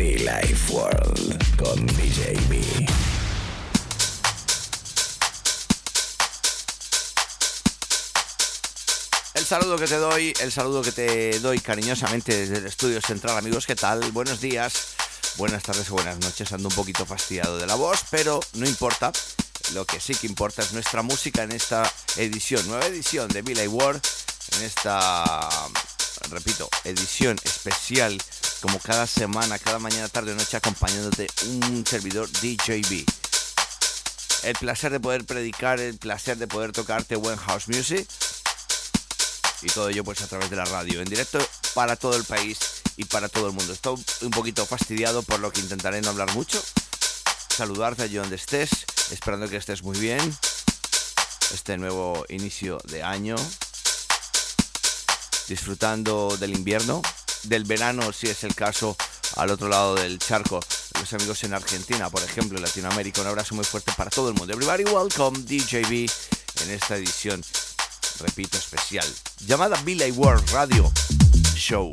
Be Life. El saludo que te doy, el saludo que te doy cariñosamente desde el estudio central, amigos, ¿qué tal? Buenos días, buenas tardes o buenas noches. Ando un poquito fastidiado de la voz, pero no importa. Lo que sí que importa es nuestra música en esta edición, nueva edición de Billy World, en esta, repito, edición especial, como cada semana, cada mañana, tarde o noche, acompañándote un servidor DJB. El placer de poder predicar, el placer de poder tocarte buen house music y todo ello pues a través de la radio, en directo para todo el país y para todo el mundo. Estoy un poquito fastidiado por lo que intentaré no hablar mucho. Saludarte allí donde estés, esperando que estés muy bien. Este nuevo inicio de año. Disfrutando del invierno, del verano si es el caso al otro lado del charco. Los amigos en Argentina, por ejemplo, en Latinoamérica. Un abrazo muy fuerte para todo el mundo. Everybody welcome DJB en esta edición repito, especial, llamada Billy World Radio Show,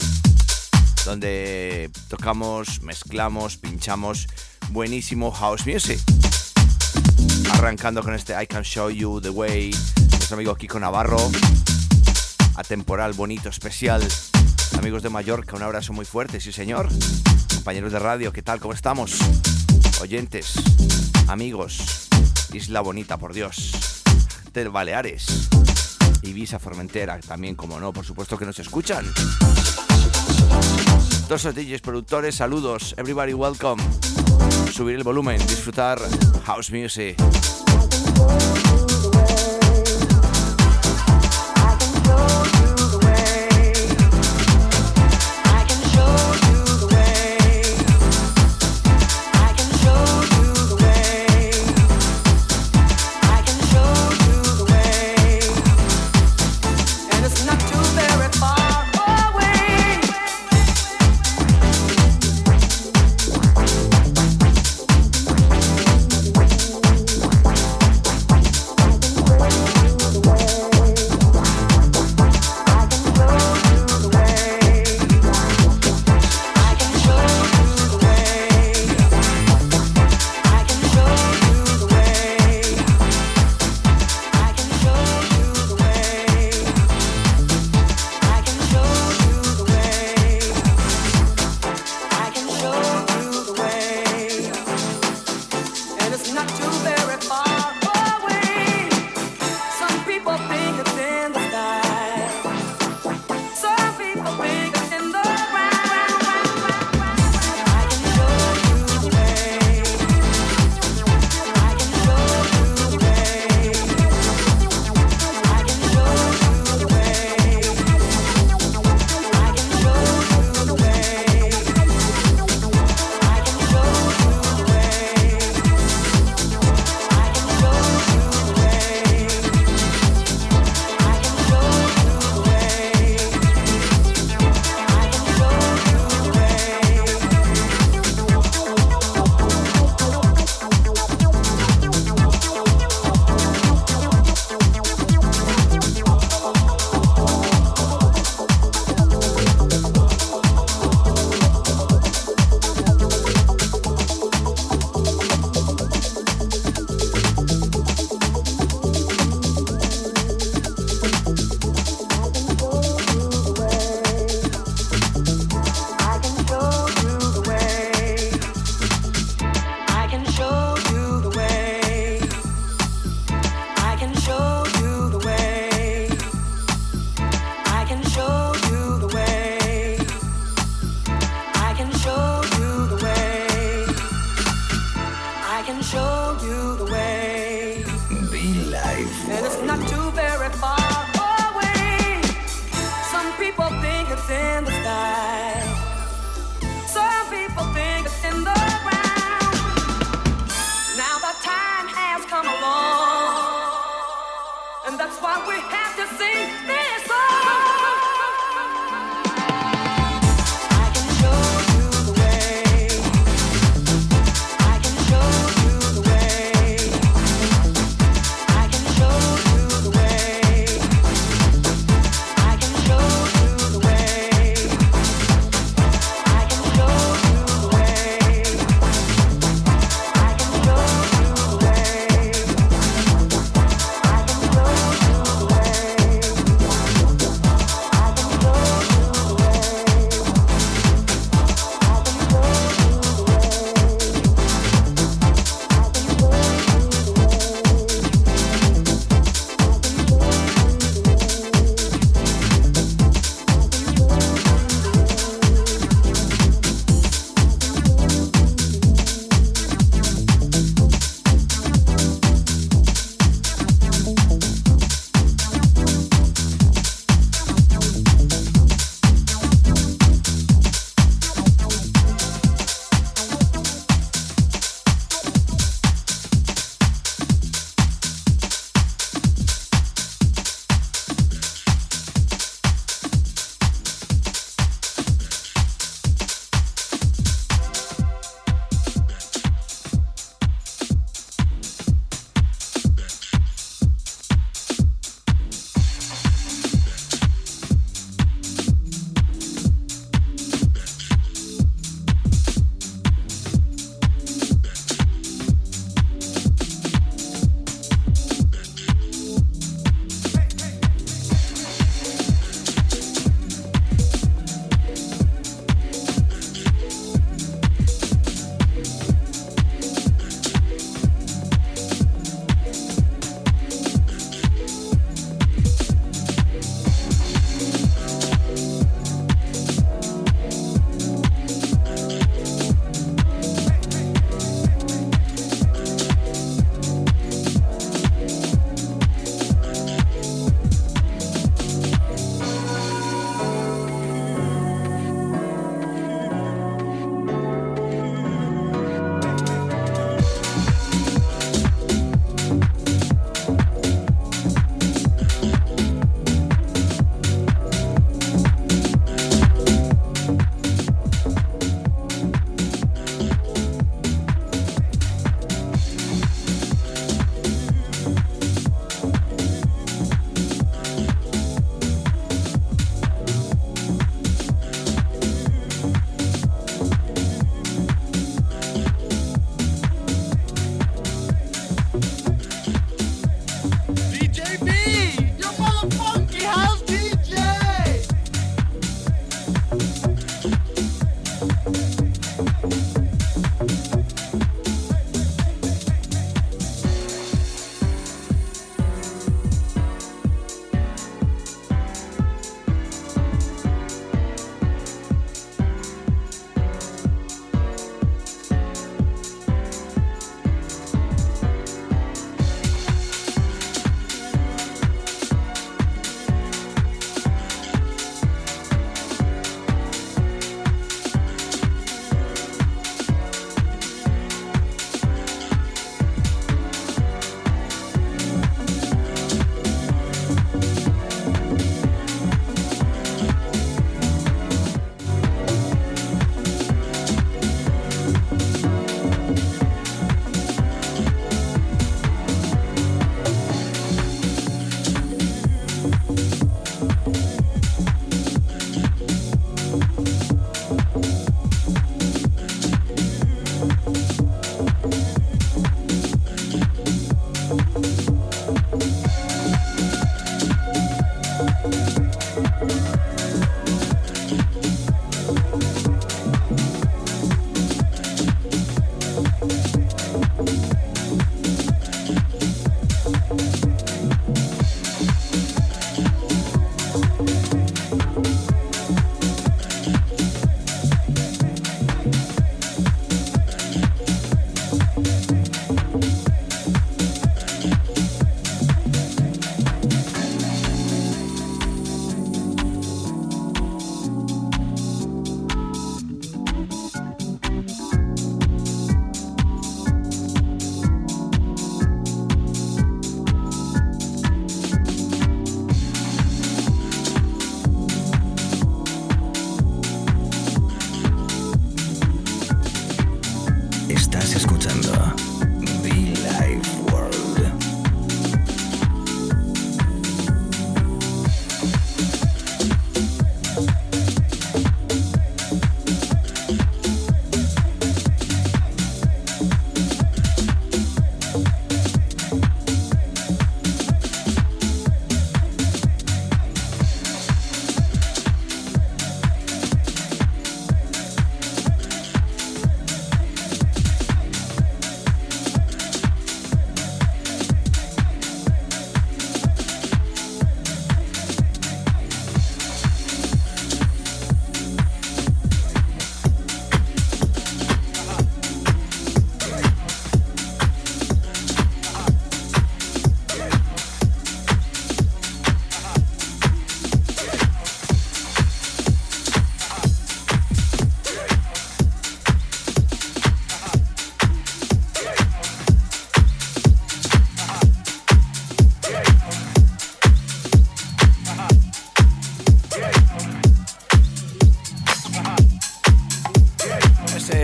donde tocamos, mezclamos, pinchamos buenísimo house music. Arrancando con este I Can Show You The Way, nuestro amigo Kiko Navarro, atemporal, bonito, especial. Amigos de Mallorca, un abrazo muy fuerte, sí señor. Compañeros de radio, ¿qué tal? ¿Cómo estamos? Oyentes, amigos, Isla Bonita, por Dios. Del Baleares. Ibiza, Formentera, también, como no, por supuesto que nos escuchan. Todos los productores, saludos, everybody welcome. Subir el volumen, disfrutar house music.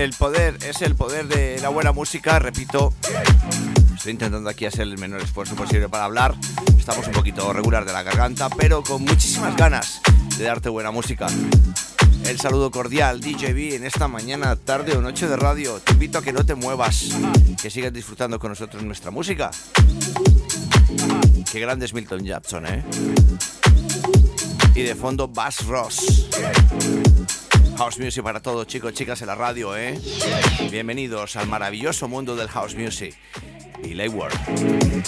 El poder, es el poder de la buena música, repito. Estoy intentando aquí hacer el menor esfuerzo posible para hablar. Estamos un poquito regular de la garganta, pero con muchísimas ganas de darte buena música. El saludo cordial, DJB, en esta mañana, tarde o noche de radio. Te invito a que no te muevas, que sigas disfrutando con nosotros nuestra música. Qué grande es Milton Jackson, ¿eh? Y de fondo, Bass Ross. House Music para todos, chicos, chicas en la radio, ¿eh? Bienvenidos al maravilloso mundo del House Music y World.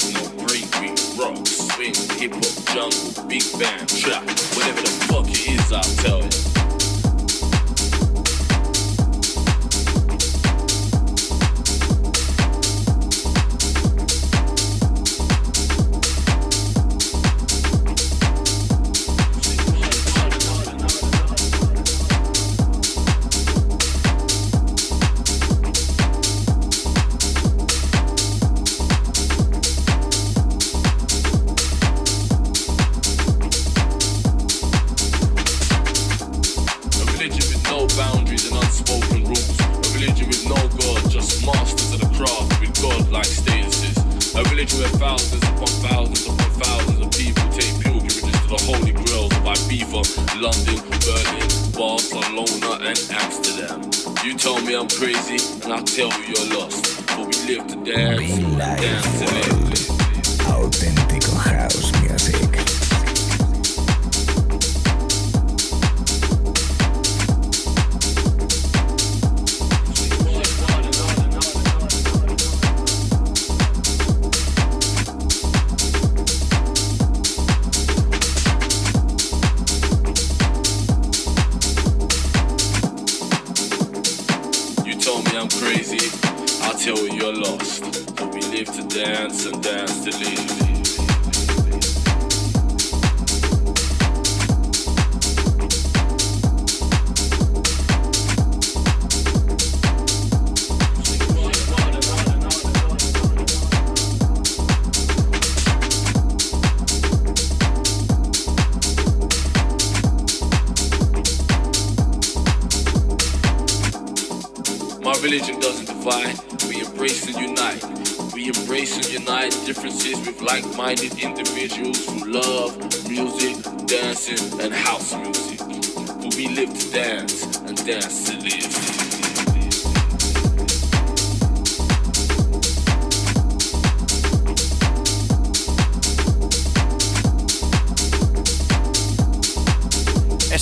Techno, breakbeat, rock, swing, hip hop, jungle, big band, trap, whatever the fuck it is, I'll tell you. Religion doesn't divide. We embrace and unite. We embrace and unite differences with like-minded individuals who love music, dancing, and house music. But we live to dance and dance to live.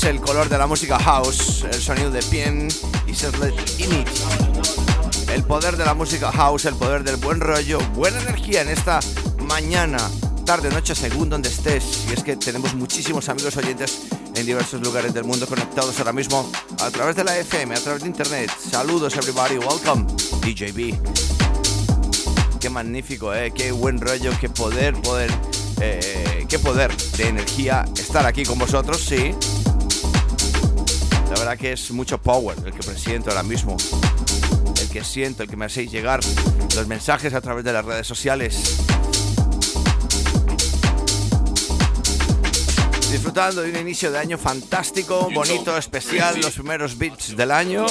El color de la música house, el sonido de Pien y Setlet Image el poder de la música house, el poder del buen rollo, buena energía en esta mañana, tarde, noche, según donde estés. Y es que tenemos muchísimos amigos oyentes en diversos lugares del mundo conectados ahora mismo a través de la FM, a través de internet. Saludos, everybody, welcome, DJB. Qué magnífico, ¿eh? Qué buen rollo, qué poder, poder, eh, qué poder de energía estar aquí con vosotros, sí. La verdad que es mucho power el que presiento ahora mismo que siento, el que me hacéis llegar los mensajes a través de las redes sociales. Disfrutando de un inicio de año fantástico, bonito, especial, los primeros beats del año.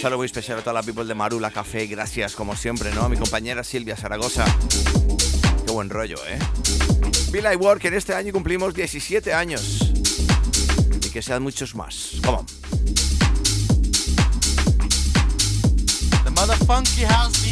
saludo muy especial a toda la people de Marula Café, gracias como siempre, ¿no? Mi compañera Silvia Zaragoza. Qué buen rollo, ¿eh? Be Like Work, en este año cumplimos 17 años. Y que sean muchos más. Come on. Mother Funky House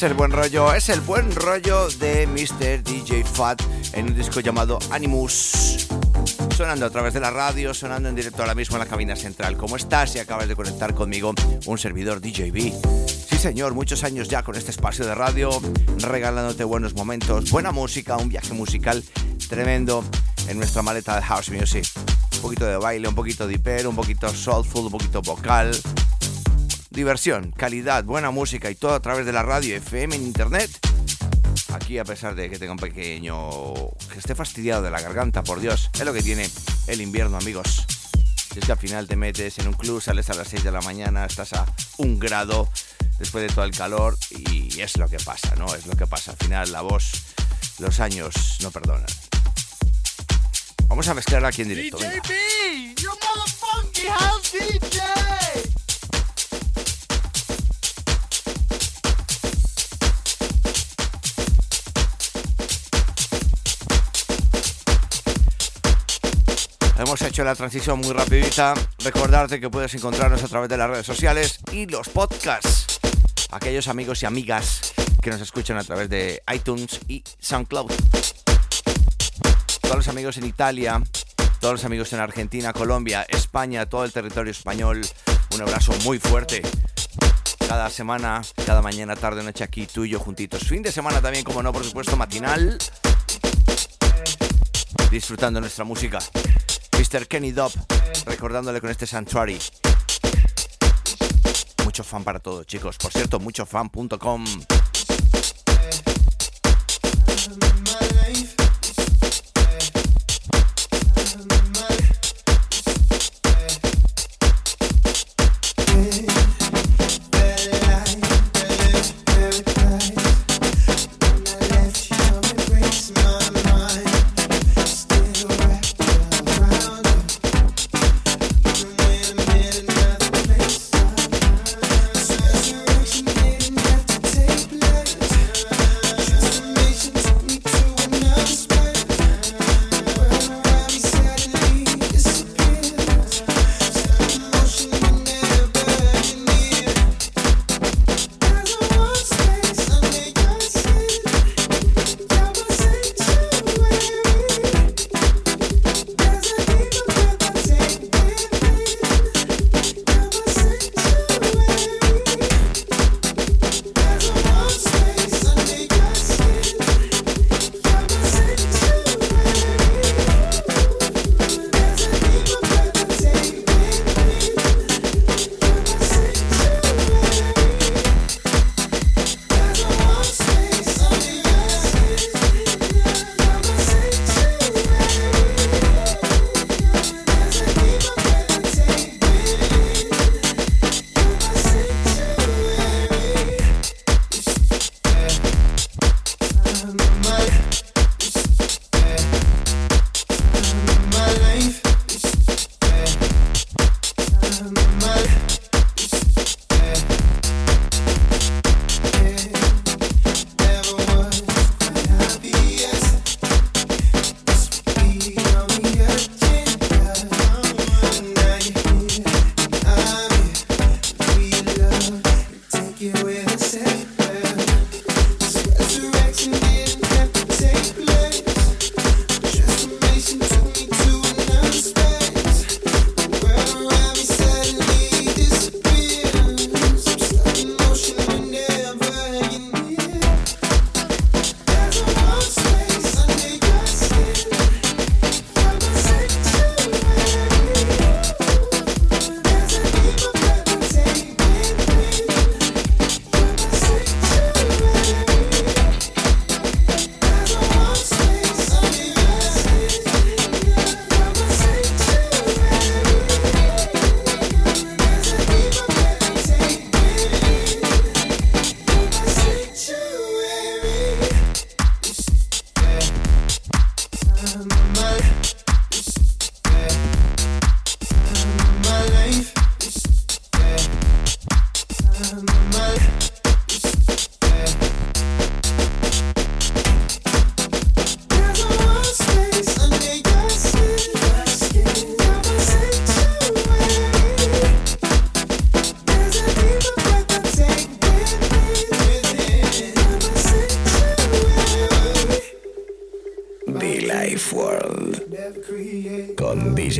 es el buen rollo, es el buen rollo de Mr. DJ Fat en un disco llamado Animus. Sonando a través de la radio, sonando en directo ahora mismo en la cabina central. ¿Cómo estás? Si acabas de conectar conmigo, un servidor DJB. Sí, señor, muchos años ya con este espacio de radio, regalándote buenos momentos, buena música, un viaje musical tremendo en nuestra maleta de House Music. Un poquito de baile, un poquito de hiper, un poquito soulful, un poquito vocal, diversión, calidad, buena música y todo a través de la radio FM en internet. Aquí a pesar de que tenga un pequeño... que esté fastidiado de la garganta, por Dios, es lo que tiene el invierno, amigos. es que al final te metes en un club, sales a las 6 de la mañana, estás a un grado después de todo el calor y es lo que pasa, ¿no? Es lo que pasa. Al final la voz, los años no perdonan. Vamos a mezclar aquí en directo. DJB, your motherfucking house DJ. Hemos hecho la transición muy rapidita. Recordarte que puedes encontrarnos a través de las redes sociales y los podcasts. Aquellos amigos y amigas que nos escuchan a través de iTunes y SoundCloud. Todos los amigos en Italia, todos los amigos en Argentina, Colombia, España, todo el territorio español. Un abrazo muy fuerte. Cada semana, cada mañana, tarde, noche aquí, tú y yo juntitos. Fin de semana también, como no, por supuesto, matinal. Disfrutando nuestra música. Mr. Kenny Dobb, recordándole con este Sanctuary. Mucho fan para todos, chicos. Por cierto, muchofan.com.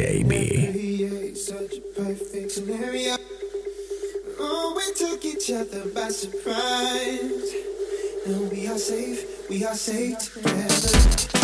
con DJ B. Oh, we took each other by surprise. We are safe, we are safe together.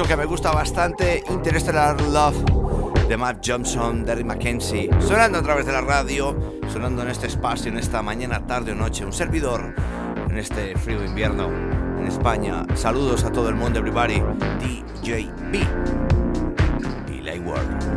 disco que me gusta bastante, Interstellar Love, de Matt Johnson, Derry McKenzie, sonando a través de la radio, sonando en este espacio, en esta mañana, tarde o noche, un servidor en este frío invierno en España. Saludos a todo el mundo, everybody, DJB y Lightworld.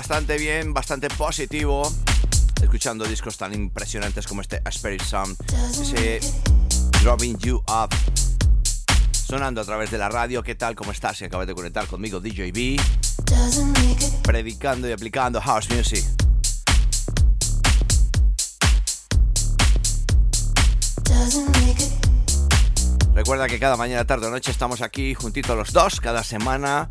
Bastante bien, bastante positivo, escuchando discos tan impresionantes como este Spirit Sound, ese Dropping You Up, sonando a través de la radio. ¿Qué tal? ¿Cómo estás? Si acabas de conectar conmigo, make it. predicando y aplicando house music. Recuerda que cada mañana, tarde o noche estamos aquí juntitos los dos, cada semana,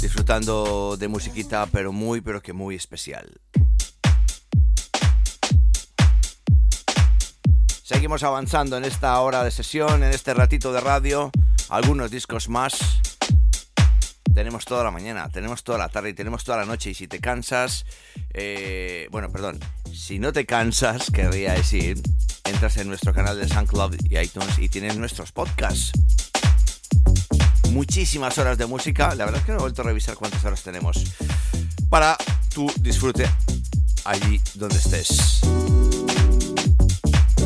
disfrutando de musiquita, pero muy, pero que muy especial. Seguimos avanzando en esta hora de sesión, en este ratito de radio, algunos discos más. Tenemos toda la mañana, tenemos toda la tarde y tenemos toda la noche. Y si te cansas, eh, bueno, perdón, si no te cansas, querría decir, entras en nuestro canal de SoundCloud y iTunes y tienes nuestros podcasts. Muchísimas horas de música, la verdad es que no he vuelto a revisar cuántas horas tenemos. Para tu disfrute allí donde estés.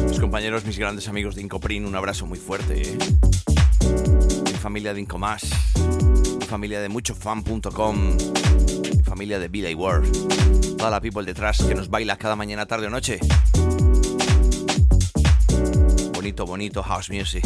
Mis compañeros, mis grandes amigos de Incoprin, un abrazo muy fuerte. ¿eh? Mi familia de Incomás, mi familia de muchofan.com, mi familia de Vida y World, toda la people detrás que nos baila cada mañana, tarde o noche. Bonito, bonito house music.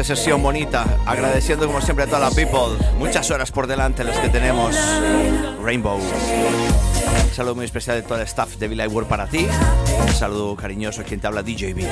De sesión bonita, agradeciendo como siempre a toda la people. Muchas horas por delante las que tenemos. Rainbow. Un saludo muy especial de todo el staff de Villa World para ti. Un saludo cariñoso quien te habla DJB.